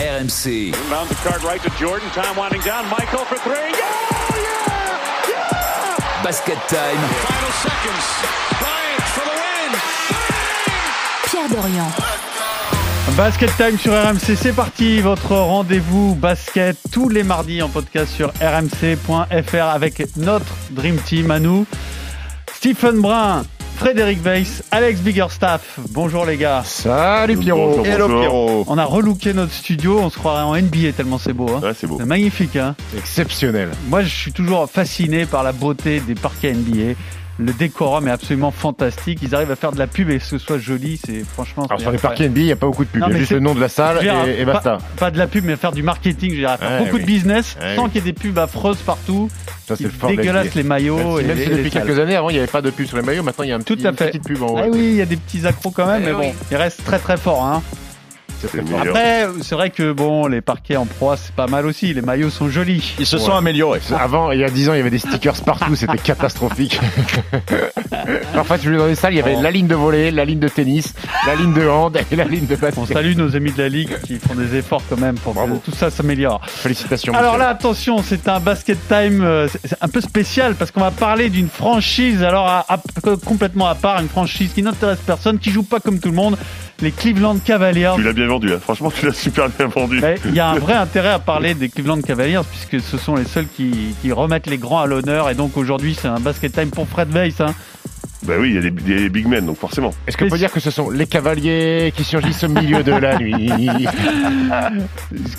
RMC. Inbound the card right to Jordan. Time winding down. Michael for three. Yeah! Yeah! Yeah! Basket time. Final seconds. Bryant for the win. Pierre Dorian. Basket Time sur RMC, c'est parti, votre rendez-vous basket tous les mardis en podcast sur rmc.fr avec notre Dream Team à nous. Stephen Brun, Frédéric Weiss, Alex Biggerstaff. Bonjour les gars. Salut Pierrot. Hello Pierrot. On a relooké notre studio, on se croirait en NBA tellement c'est beau. Hein. Ouais, c'est beau. C'est magnifique. Hein Exceptionnel. Moi je suis toujours fasciné par la beauté des parquets NBA. Le décorum est absolument fantastique. Ils arrivent à faire de la pub et que ce soit joli. C'est franchement. Alors sur les parquets NBA, il n'y a pas beaucoup de pub. Il y a juste le nom de la salle dire, et, basta. Pas, de la pub, mais faire du marketing. Je dirais, faire Ouais, beaucoup oui. de business sans oui. qu'il y ait des pubs affreuses partout. Ça, c'est le NBA. les maillots. Même et même les- si depuis salles. quelques années, avant, il n'y avait pas de pub sur les maillots. Maintenant, il y a un Tout petit, à une fait. petite pub en haut. Ah oui, il y a des petits accros quand même, Eh mais bon, il reste très très fort. Hein. Après, c'est vrai que bon, les parquets en proie, c'est pas mal aussi. Les maillots sont jolis. Ils se Ouais. sont améliorés. Avant, il y a 10 ans, il y avait des stickers partout, c'était catastrophique. Parfois, tu jouais dans les salles, il y avait Oh. la ligne de volley, la ligne de tennis, la ligne de hand et la ligne de On basket. salue nos amis de la ligue qui font des efforts quand même pour Bravo. que tout ça s'améliore. Félicitations. Alors Michel. là, attention, c'est un basket time euh, un peu spécial parce qu'on va parler d'une franchise, alors à- à- complètement à part, une franchise qui n'intéresse personne, qui joue pas comme tout le monde, les Cleveland Cavaliers. Tu l'as bien vendu. hein. Franchement, tu l'as super bien vendu. Il y a un vrai intérêt à parler des Cleveland Cavaliers puisque ce sont les seuls qui, qui remettent les grands à l'honneur et donc aujourd'hui c'est un basket time pour Fred Weiss. Hein. Bah oui, il y a des, des big men, donc forcément. Est-ce qu'on peut dire que ce sont les cavaliers qui surgissent au milieu de la nuit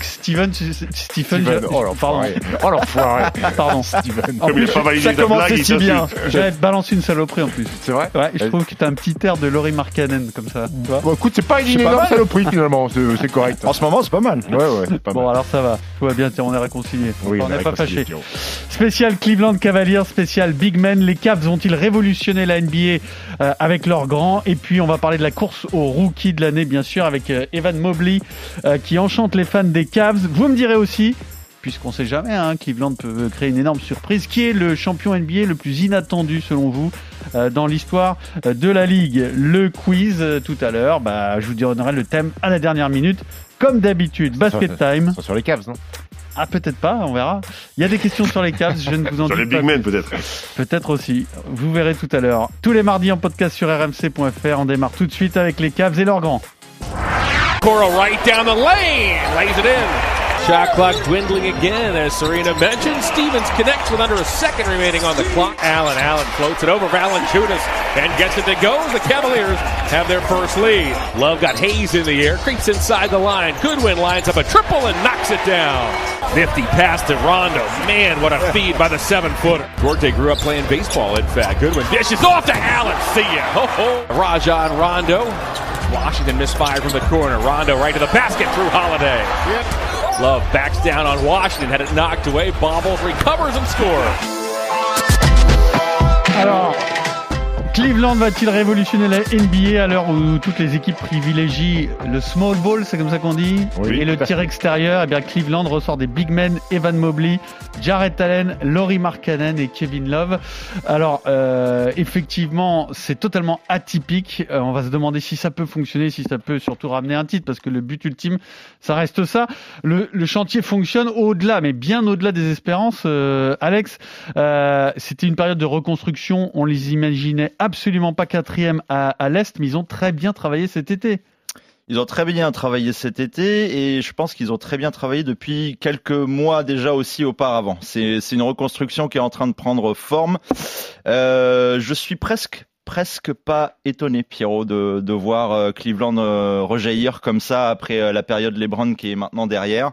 Steven, tu- Stephen, Steven, oh pardon, l'enfoiré. Oh l'enfoiré. pardon. Steven. En Comme il plus, a pas validé ça commençait si bien. te balancer une saloperie en plus. C'est vrai Ouais, je trouve que t'as un petit air de Laurie Markkanen comme ça. Bon, écoute, c'est pas une énorme saloperie finalement, c'est correct. En ce moment, c'est pas mal. Ouais, ouais, c'est pas Bon, mal. alors ça va. Tout va bien, tiens, on est réconciliés. Oui, on est n'est pas fâchés. Spécial Cleveland Cavaliers, spécial Big Men. Les Cavs vont-ils révolutionner la NBA euh, avec leurs grands Et puis on va parler de la course au rookie de l'année, bien sûr, avec euh, Evan Mobley euh, qui enchante les fans des Cavs. Vous me direz aussi, puisqu'on sait jamais, hein, Cleveland peut créer une énorme surprise, qui est le champion NBA le plus inattendu selon vous euh, dans l'histoire de la ligue Le quiz euh, tout à l'heure, bah, je vous donnerai le thème à la dernière minute. Comme d'habitude, basket time. Sur les caves, non? Ah, peut-être pas, on verra. Il y a des questions sur les Cavs, je ne vous en Sur dis les pas. big men, peut-être. Peut-être aussi. Vous verrez tout à l'heure. Tous les mardis en podcast sur rmc.fr. On démarre tout de suite avec les Cavs et leurs grands. Coro right down the lane, lays it in. Shot clock dwindling again, as Serena mentioned. Stevens connects with under a second remaining on the clock. Allen, Allen floats it over Valanciunas and gets it to go. The Cavaliers have their first lead. Love got Hayes in the air, creeps inside the line. Goodwin lines up a triple and knocks it down. Nifty pass to Rondo. Man, what a feed by the seven-footer. Duarte grew up playing baseball, in fact. Goodwin dishes off to Allen. See ya. Ho, ho. Rajon Rondo. Washington misfired from the corner. Rondo right to the basket through Holiday. Love backs down on Washington, had it knocked away. Bobbles recovers and scores. Cleveland va-t-il révolutionner la NBA à l'heure où toutes les équipes privilégient le small ball, c'est comme ça qu'on dit, Oui, et le tir extérieur Eh bien, Cleveland ressort des big men, Evan Mobley, Jarrett Allen, Laurie Markkanen et Kevin Love. Alors, euh, effectivement, c'est totalement atypique. Euh, on va se demander si ça peut fonctionner, si ça peut surtout ramener un titre, parce que le but ultime, ça reste ça. Le, le chantier fonctionne au-delà, mais bien au-delà des espérances. Euh, Alex, euh, c'était une période de reconstruction. On les imaginait absolument pas quatrième à, l'Est, mais ils ont très bien travaillé cet été. Ils ont très bien travaillé cet été et je pense qu'ils ont très bien travaillé depuis quelques mois déjà aussi auparavant. C'est une reconstruction qui est en train de prendre forme. Euh, je suis presque pas étonné, Pierrot, de, de voir euh, Cleveland euh, rejaillir comme ça après la période LeBron qui est maintenant derrière.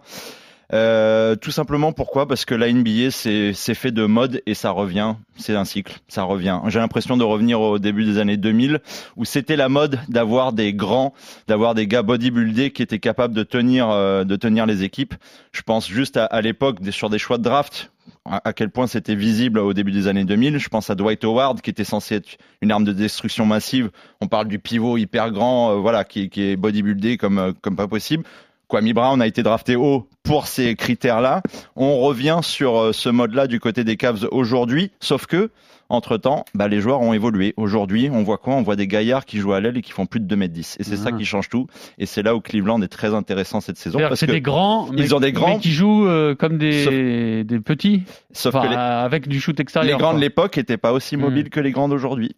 Euh, tout simplement pourquoi? Parce que la NBA c'est fait de mode et ça revient, c'est un cycle, ça revient. J'ai l'impression de revenir au début des années 2000 où c'était la mode d'avoir des grands, d'avoir des gars bodybuildés qui étaient capables de tenir euh, de tenir les équipes. Je pense juste à, à l'époque sur des choix de draft à à quel point c'était visible au début des années 2000. Je pense à Dwight Howard qui était censé être une arme de destruction massive. On parle du pivot hyper grand, euh, voilà, qui, qui est bodybuildé comme euh, comme pas possible. Kwame Brown a été drafté haut pour ces critères-là. On revient sur euh, ce mode-là du côté des Cavs aujourd'hui, sauf que Entre temps, bah, les joueurs ont évolué. Aujourd'hui, on voit quoi? On voit des gaillards qui jouent à l'aile et qui font plus de 2m10. Et c'est ça Ah. qui change tout. Et c'est là où Cleveland est très intéressant cette saison. Parce C'est que, des grands, mais, ils ont des grands. mais qui jouent euh, comme des, des petits, sauf enfin, que les, avec du shoot les extérieur. grands de l'époque n'étaient pas aussi Hmm. mobiles que les grands d'aujourd'hui.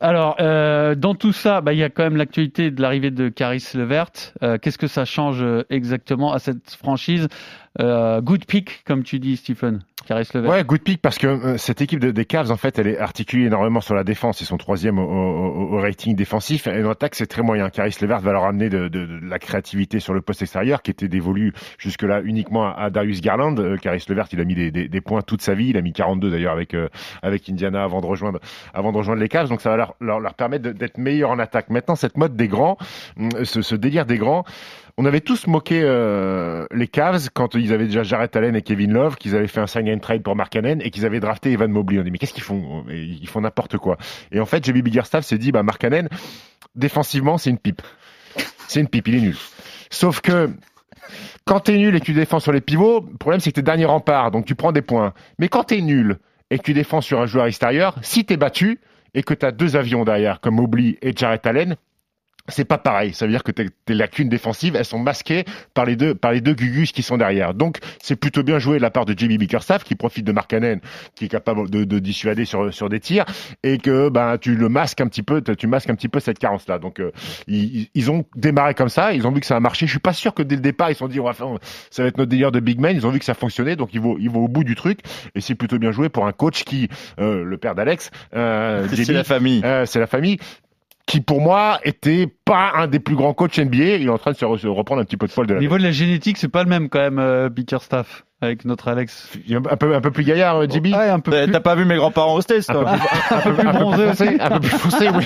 Alors, euh, dans tout ça, bah, il y a quand même l'actualité de l'arrivée de Caris Levert. Euh, Qu'est-ce que ça change euh, exactement à cette franchise? Euh, Good pick, comme tu dis, Stephen. Levert. Ouais, good pick parce que euh, cette équipe de- des Cavs, en fait, elle est articulée énormément sur la défense. Ils sont troisième au, au- au rating défensif. Et en attaque, c'est très moyen. Caris Levert va leur amener de, de- de la créativité sur le poste extérieur qui était dévolu jusque-là uniquement à, Darius Garland. Euh, Caris Levert, il a mis des, des- des points toute sa vie. Il a mis 42 d'ailleurs avec, euh, avec Indiana avant de rejoindre, avant de rejoindre les Cavs. Donc ça va leur, leur, leur permettre d'être meilleurs en attaque. Maintenant, cette mode des grands, hum, ce, ce délire des grands, on avait tous moqué euh, les Cavs quand ils avaient déjà Jarrett Allen et Kevin Love, qu'ils avaient fait un sign and trade pour Mark Cannon et qu'ils avaient drafté Evan Mobley. On dit mais qu'est-ce qu'ils font? Ils font n'importe quoi. Et en fait, JB Biggerstaff s'est dit bah Mark Cannon, défensivement, c'est une pipe. C'est une pipe, il est nul. Sauf que quand t'es nul et que tu défends sur les pivots, le problème c'est que t'es dernier rempart, donc tu prends des points. Mais quand t'es nul et que tu défends sur un joueur extérieur, si t'es battu et que t'as deux avions derrière comme Mobley et Jarrett Allen, c'est pas pareil. Ça veut dire que tes, tes lacunes défensives, elles sont masquées par les deux, par les deux gugus qui sont derrière. Donc, c'est plutôt bien joué de la part de Jimmy Bickerstaff, qui profite de Mark Cannon, qui est capable de, de dissuader sur, sur des tirs, et que, ben, tu le masques un petit peu, tu masques un petit peu cette carence-là. Donc, euh, ils, ils ont démarré comme ça, ils ont vu que ça a marché. Je suis pas sûr que dès le départ, ils se sont dit, on va faire, ça va être notre délire de big man. Ils ont vu que ça fonctionnait, donc ils vont, ils vont au bout du truc. Et c'est plutôt bien joué pour un coach qui, euh, le père d'Alex, euh, C'est JB, la famille. euh, c'est la famille qui pour moi était pas un des plus grands coachs NBA. Il est en train de se, re- se reprendre un petit peu de poil de Au niveau de la génétique, c'est pas le même quand même, euh, Bickerstaff, avec notre Alex. Un peu, un peu plus gaillard, euh, JB. Ouais, un peu T'as plus, t'as pas vu mes grands-parents au States, Un peu toi plus, un peu plus- un peu plus bronzé foncé, un peu plus foncé, oui.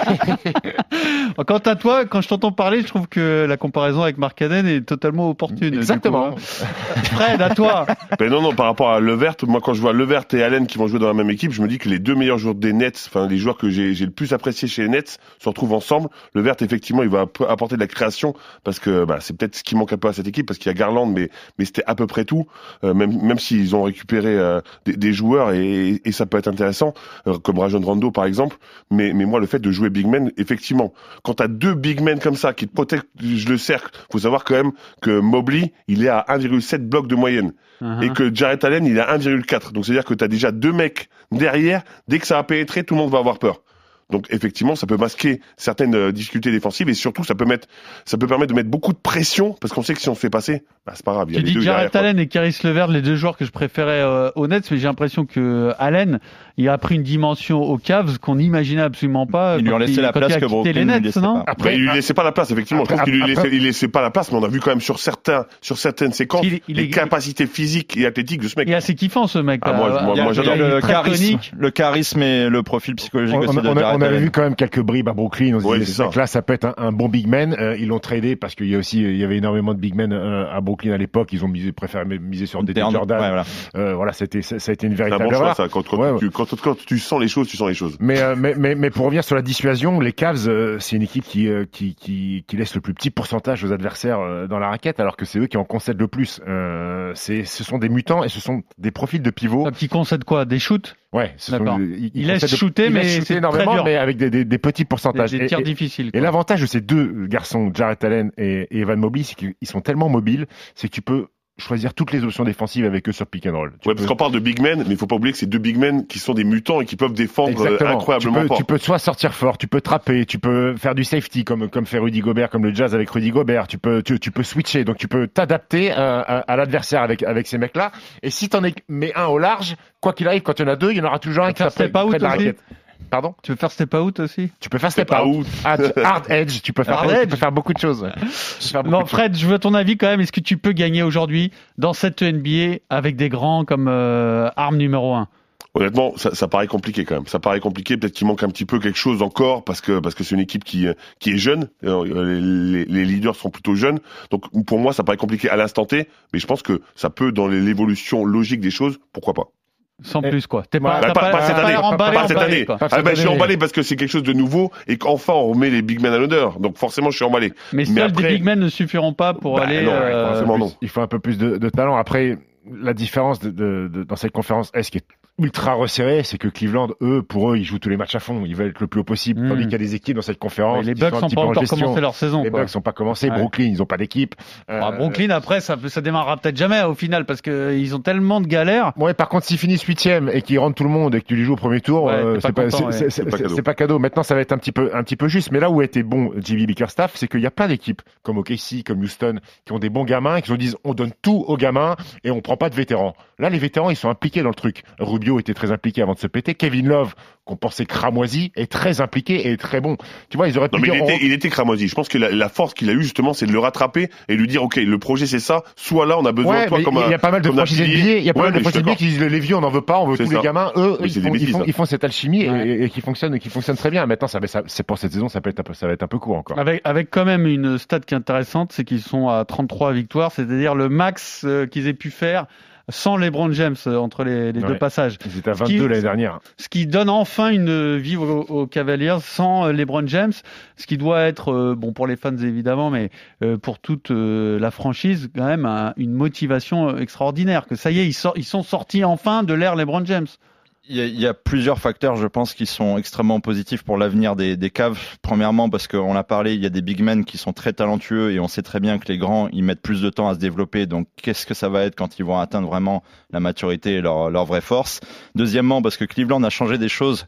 Quant à toi, quand je t'entends parler, je trouve que la comparaison avec Mark Cannon est totalement opportune. Exactement. coup, hein. Fred, à toi. Ben non, non, par rapport à Levert, moi quand je vois Levert et Allen qui vont jouer dans la même équipe, je me dis que les deux meilleurs joueurs des Nets, enfin les joueurs que j'ai le plus apprécié chez les Nets, se retrouvent ensemble. Levert, effectivement, il va app- apporter de la création parce que bah, c'est peut-être ce qui manque un peu à cette équipe parce qu'il y a Garland, mais mais c'était à peu près tout. Euh, même même s'ils ont récupéré euh, des, des joueurs et, et ça peut être intéressant, euh, comme Rajon Rondo par exemple. Mais mais moi le fait de jouer big man, effectivement, quand t'as deux big men comme ça qui te protègent le cercle, faut savoir quand même que Mobley, il est à 1,7 blocs de moyenne et que Jarrett Allen il a 1,4. Donc c'est-à-dire que tu as déjà deux mecs derrière, dès que ça va pénétrer, tout le monde va avoir peur. Donc effectivement, ça peut masquer certaines euh, difficultés défensives et surtout ça peut mettre ça peut permettre de mettre beaucoup de pression parce qu'on sait que si on se fait passer, bah, c'est pas grave, il y a Tu les dis deux Jarrett derrière. quoi. Allen et Caris Levert, les deux joueurs que je préférais euh, Nets, mais j'ai l'impression que Allen, il a pris une dimension aux Cavs qu'on n'imaginait absolument pas. Ils lui ont laissé la place il a que Brooklyn les lui Nets, laissait non pas. Après, il lui laissait pas la place, effectivement. Après- je trouve qu'il lui laissait, il laissait pas la place, mais on a vu quand même sur certains, sur certaines séquences, Il- il les est- capacités physiques et athlétiques de ce mec. Il est assez kiffant ce mec. Ah, là. moi, je- moi, Il y a- moi, il a j'adore. le charisme, tonique. le charisme et le profil psychologique On, aussi on- de on a- on avait vu quand même quelques bribes à Brooklyn. On Ouais, ça. mec-là, ça peut être un, un bon big man. Euh, ils l'ont tradé parce qu'il y a aussi, il y avait énormément de big men euh, à Brooklyn à l'époque. Ils ont misé, préféré miser sur des Jordan. ouais, voilà. Euh, voilà, c'était, ça, a été une véritable erreur. Quand, quand, tu, quand, quand tu sens les choses, tu sens les choses. Mais, euh, mais, mais, mais pour revenir sur la dissuasion, les Cavs, euh, c'est une équipe qui, euh, qui, qui, qui laisse le plus petit pourcentage aux adversaires euh, dans la raquette, alors que c'est eux qui en concèdent le plus. Euh, c'est, ce sont des mutants et ce sont des profils de pivot. Un petit concède quoi? Des shoots? Ouais, ce sont D'accord. des- ils- Il ils laisse concèdent- shooter, ils mais laissent c'est shooter très énormément, dur. mais avec des, des, des petits Des, pourcentages. des Et- tirs et- difficiles. Et l'avantage de ces deux garçons, Jarrett Allen et, et Evan Mobley, c'est qu'ils sont tellement mobiles, c'est que tu peux choisir toutes les options défensives avec eux sur pick and roll. Tu Ouais, peux- parce qu'on parle de big men, mais il faut pas oublier que c'est deux big men qui sont des mutants et qui peuvent défendre euh, Exactement. incroyablement tu peux, fort. tu peux soit sortir fort, tu peux trapper, tu peux faire du safety comme comme fait Rudy Gobert, comme le Jazz avec Rudy Gobert. Tu peux tu, tu peux switcher, donc tu peux t'adapter à, à, à l'adversaire avec avec ces mecs-là. Et si t'en es- mets un au large, quoi qu'il arrive, quand il y en a deux, il y en aura toujours un qui sera près, de la raquette. Pardon Tu veux faire step out aussi Tu peux faire step, Step out, out. Hard, hard edge, tu peux faire Hard tu peux faire beaucoup de choses. Peux Non, de choses. Fred, je veux ton avis quand même. Est-ce que tu peux gagner aujourd'hui dans cette NBA avec des grands comme euh, arme numéro 1 Honnêtement, ça, ça paraît compliqué quand même. Ça paraît compliqué. Peut-être qu'il manque un petit peu quelque chose encore parce que parce que c'est une équipe qui qui est jeune. Euh, Les, les- leaders sont plutôt jeunes. Donc pour moi, ça paraît compliqué à l'instant T. Mais je pense que ça peut dans l'évolution logique des choses. Pourquoi pas Sans plus, quoi. T'es pas, Bah, pas, pas cette année. emballé, Pas cette emballé, année. Pas Ah, cette bah, je suis emballé parce que c'est quelque chose de nouveau et qu'enfin on remet les big men à l'honneur. Donc forcément, je suis emballé. Mais, Mais seuls après- des big men ne suffiront pas pour Bah, aller. non, euh, forcément. non. Il faut un peu plus de, de talent. Après, la différence de, de- de- dans cette conférence Est qui est ultra resserré, c'est que Cleveland, eux, pour eux, ils jouent tous les matchs à fond. Ils veulent être le plus haut possible. Mm. Tandis qu'il y a des équipes dans cette conférence. Mais les Bucks n'ont pas encore commencé leur saison. Les quoi. Bucks sont pas commencés. Ouais. Brooklyn, ils ont pas d'équipe. Euh, Brooklyn, après, ça, ça démarrera peut-être jamais au final parce qu'ils ont tellement de galères. Ouais, par contre, s'ils finissent huitième et qu'ils rentrent tout le monde et que tu les joues au premier tour, Ouais, euh, c'est pas ouais. cadeau. c'est pas cadeau. Maintenant, ça va être un petit peu, un petit peu juste. Mais là où était bon JB Bickerstaff, c'est qu'il y a plein d'équipes comme OKC, comme Houston, qui ont des bons gamins et qui se disent on donne tout aux gamins et on prend pas de vétérans. Là, les vétérans, ils sont impliqués dans le truc. Rubio était très impliqué avant de se péter. Kevin Love, qu'on pensait cramoisi, est très impliqué et très bon. Tu vois, ils auraient pu Non, mais il était, on- il était cramoisi. Je pense que la, la force qu'il a eu justement, c'est de le rattraper et lui dire, ok, le projet c'est ça. Soit là, on a besoin Ouais, de toi comme il y un. a pas mal de un franchises. NBA, il y a pas Ouais, mal de franchises qui disent les vieux on n'en veut pas, on veut C'est tous ça. les gamins, eux, ils font, ils, bêtises, font, ça. ils font cette alchimie et- Ouais. et, et qui fonctionne, qui fonctionne très bien. Maintenant, ça, va- ça- c'est pour cette saison, ça peut être un peu, ça va être un peu court encore. Avec, avec quand même une stat qui est intéressante, c'est qu'ils sont à 33 victoires, c'est-à-dire le max euh, qu'ils aient pu faire sans LeBron James euh, entre les, les deux passages. Ils étaient à Ce qui- 22 l'année dernière. Ce qui donne enfin une vie aux, aux Cavaliers sans euh, LeBron James, ce qui doit être, euh, bon pour les fans évidemment, mais pour toute la franchise, quand même un- une motivation extraordinaire. Que ça y est, ils, ils sont sortis enfin de l'ère LeBron James. Il y, y a plusieurs facteurs, je pense, qui sont extrêmement positifs pour l'avenir des, des Cavs. Premièrement, parce qu'on l'a parlé, il y a des big men qui sont très talentueux et on sait très bien que les grands, ils mettent plus de temps à se développer. Donc, qu'est-ce que ça va être quand ils vont atteindre vraiment la maturité et leur, leur vraie force? Deuxièmement, parce que Cleveland a changé des choses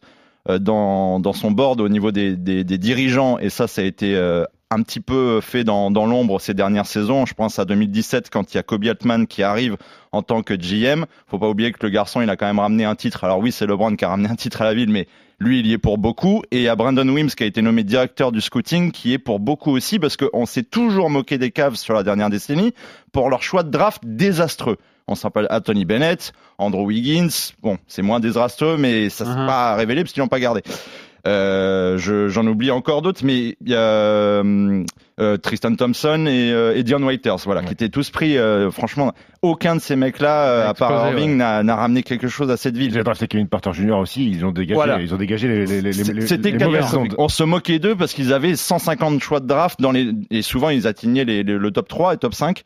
euh, dans, dans son board au niveau des, des, des dirigeants et ça, ça a été euh, un petit peu fait dans, dans l'ombre ces dernières saisons. Je pense à 2017 quand il y a Kobe Altman qui arrive en tant que GM. Faut pas oublier que le garçon, il a quand même ramené un titre. Alors oui, c'est LeBron qui a ramené un titre à la ville, mais lui, il y est pour beaucoup. Et il y a Brandon Wims qui a été nommé directeur du scouting, qui est pour beaucoup aussi, parce qu'on s'est toujours moqué des Cavs sur la dernière décennie pour leur choix de draft désastreux. On s'appelle Anthony Bennett, Andrew Wiggins. Bon, c'est moins désastreux, mais ça s'est Mhm. pas révélé parce qu'ils l'ont pas gardé. Euh, je- J'en oublie encore d'autres, mais il y a euh, euh, Tristan Thompson et, euh, et Dion Waiters, voilà, Ouais. qui étaient tous pris. euh, franchement, aucun de ces mecs-là, euh, à part Irving, ouais. n'a ramené quelque chose à cette ville. ont drafté Kevin Porter Jr. aussi. Ils ont dégagé, Voilà. ils ont dégagé les, les, les, les, les, mauvaises ondes. On se moquait d'eux parce qu'ils avaient 150 choix de draft dans les et souvent ils atteignaient les- les- le top 3 et top 5.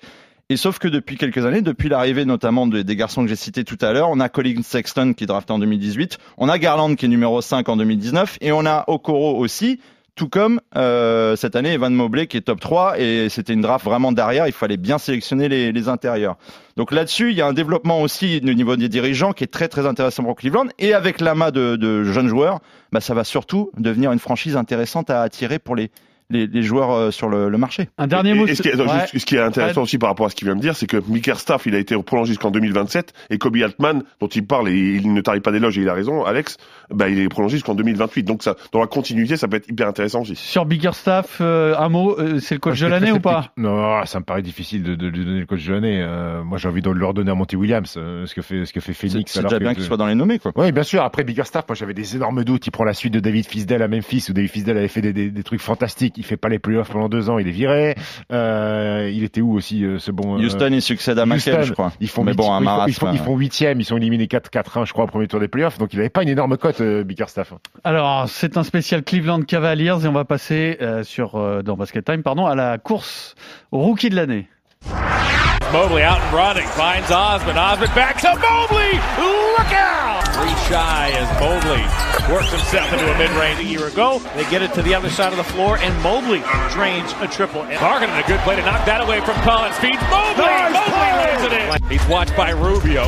Et sauf que depuis quelques années, depuis l'arrivée notamment de- des garçons que j'ai cités tout à l'heure, on a Colin Sexton qui est drafté en 2018, on a Garland qui est numéro 5 en 2019 et on a Okoro aussi, tout comme euh, cette année Evan Mobley qui est top 3 et c'était une draft vraiment derrière, il fallait bien sélectionner les, les intérieurs. Donc là-dessus, il y a un développement aussi au niveau des dirigeants qui est très très intéressant pour Cleveland et avec l'amas de, de jeunes joueurs, bah, ça va surtout devenir une franchise intéressante à attirer pour les, les, les joueurs euh, sur le, le marché. Un dernier mot. et ce, qui attends, Ouais. juste, ce qui est intéressant aussi par rapport à ce qu'il vient de dire, c'est que Staff, il a été prolongé jusqu'en 2027 et Kobe Altman, dont il parle et il ne tarie pas d'éloges et il a raison, Alex, bah, il est prolongé jusqu'en 2028. Donc ça, dans la continuité, ça peut être hyper intéressant aussi. Sur Bickerstaff, euh, un mot, euh, c'est le coach de l'année ou pas. Non, ça me paraît difficile de, de lui donner le coach de l'année. Euh, moi, j'ai envie de le redonner à Monty Williams, euh, ce que fait, ce que fait Phoenix. c'est déjà que- bien qu'il soit dans les nommés, quoi. Oui, bien sûr. Après Bickerstaff, moi j'avais des énormes doutes. Il prend la suite de David Fisdale à Memphis, où David Fisdale avait fait des, des, des trucs fantastiques. Il fait pas les playoffs pendant deux ans, il est viré. Euh, il était où aussi euh, ce bon euh, Houston, il succède à Houston, je crois. Ils font Mais huit- bon, un ils font- marasme. ils font, ils font huitième, ils sont éliminés 4-4-1, je crois, au premier tour des playoffs. Donc il avait pas une énorme cote, euh, Bickerstaff. Alors, c'est un spécial Cleveland Cavaliers et on va passer euh, sur euh, dans Basket Time, pardon, à la course au rookie de l'année. Mobley out and running, finds Osmond. Osmond backs up Mobley. Look out! Three shy as Mobley works himself into a mid-range a year ago. They get it to the other side of the floor, and Mobley drains a triple. And Markin a good play to knock that away from Collins. Feeds Mobley. Mobley lays it in. He's watched by Rubio.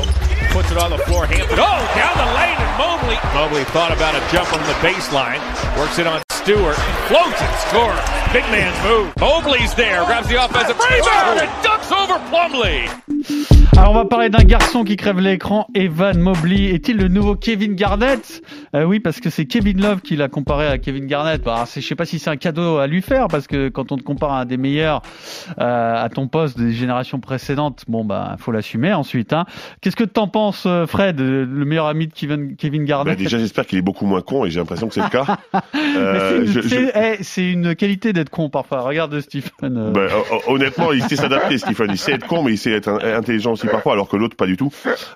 Puts it on the floor. Hampton. Oh, down the lane, and Mobley. Mobley thought about a jump on the baseline. Works it on Stewart. Floats and scores. Big man's move. Mobley's there. Grabs the offensive rebound and dunks over Plumlee. Alors, on va parler d'un garçon qui crève l'écran, Evan Mobley. Est-il le nouveau Kevin Garnett? Euh, Oui, parce que c'est Kevin Love qui l'a comparé à Kevin Garnett. Bah, je sais pas si c'est un cadeau à lui faire, parce que quand on te compare à un des meilleurs euh, à ton poste des générations précédentes, bon, bah, faut l'assumer ensuite. Hein. Qu'est-ce que t'en penses, euh, Fred, le meilleur ami de Kevin, Kevin Bah, Garnett déjà, j'espère qu'il est beaucoup moins con et j'ai l'impression que c'est le cas. Euh, je- je- eh, c'est une qualité d'être con parfois. Regarde Stephen. euh, Bah, hon- honnêtement, il sait s'adapter, Stephen. Il sait être con, mais il sait être in- intelligent aussi parfois, alors que l'autre pas du tout.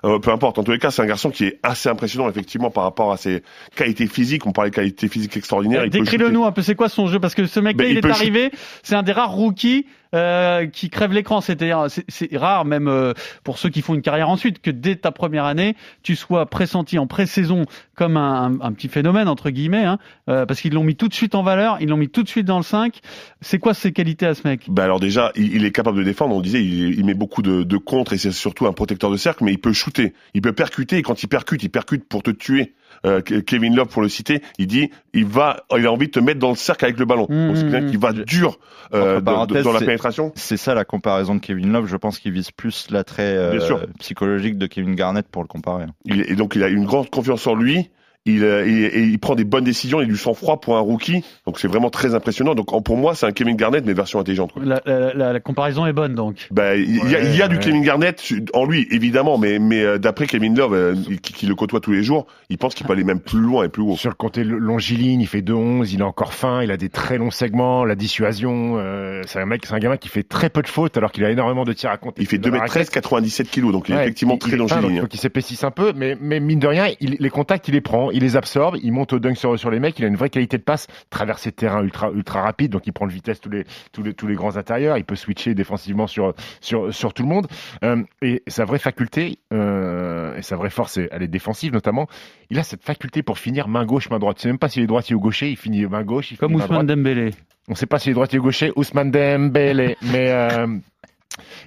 Euh, peu importe. En tous les cas, c'est un garçon qui est assez impressionnant, effectivement, par rapport à ses qualités physiques. On parlait de qualités physiques extraordinaires. Décris-le nous un peu, c'est quoi son jeu? Parce que ce mec-là, Ben, il, il est arrivé, c'est un des rares rookies euh, qui crève l'écran. C'est-à-dire, c'est- rare, même euh, pour ceux qui font une carrière ensuite, que dès ta première année, tu sois pressenti en pré-saison comme un, petit phénomène, entre guillemets, hein, euh, parce qu'ils l'ont mis tout de suite en valeur, ils l'ont mis tout de suite dans le 5. C'est quoi ses qualités à ce mec? Bah alors déjà, il, est capable de défendre. On disait, il, met beaucoup de, de contre et c'est surtout un protecteur de cercle, mais il peut shooter, il peut percuter. Et quand il percute, il percute pour te tuer. Euh, Ke- Kevin Love, pour le citer, il dit, il va, il a envie de te mettre dans le cercle avec le ballon. Mmh, Donc c'est quelqu'un mmh, qui va dur euh, dans- la pénétration. C'est ça la comparaison de Kevin Love. Je pense qu'il vise plus l'attrait euh, psychologique de Kevin Garnett pour le comparer. Il, et donc il a une grande confiance en lui. Il, euh, il, il prend des bonnes décisions, il a du sang-froid pour un rookie. Donc c'est vraiment très impressionnant. Donc pour moi, c'est un Kevin Garnett, mais version intelligente. quoi. la, la- la- la comparaison est bonne, donc. Bah, il y a, il y a du Kevin Garnett en lui, évidemment, mais, mais euh, d'après Kevin Love, euh, qui, qui le côtoie tous les jours, il pense qu'il peut aller même plus loin et plus haut. Sur le côté longiligne, il fait 2-11, il est encore fin, il a des très longs segments, la dissuasion. euh, c'est un mec, c'est un gamin qui fait très peu de fautes alors qu'il a énormément de tirs à compter. Il fait Dans la 2m13, raquette. 97 kilos, donc il est Ouais, effectivement il- très il est fin, donc longiligne. Il faut qu'il s'épaississe un peu, mais, mais mine de rien, il- les contacts, il les prend, il les absorbe, il monte au dunk sur, sur les mecs, il a une vraie qualité de passe, traversée de terrain ultra, ultra rapide, donc il prend de vitesse tous les, tous les, tous les grands intérieurs, il peut switcher défensivement sur, sur, sur tout le monde. Euh, et sa vraie faculté, euh, et sa vraie force, elle est défensive notamment, il a cette faculté pour finir main gauche, main droite. Tu sais même pas s'il est droitier ou gaucher, il finit main gauche, il Comme finit main droite. Ousmane Dembélé. On ne sait pas s'il est droitier ou gaucher, Ousmane Dembélé, mais euh,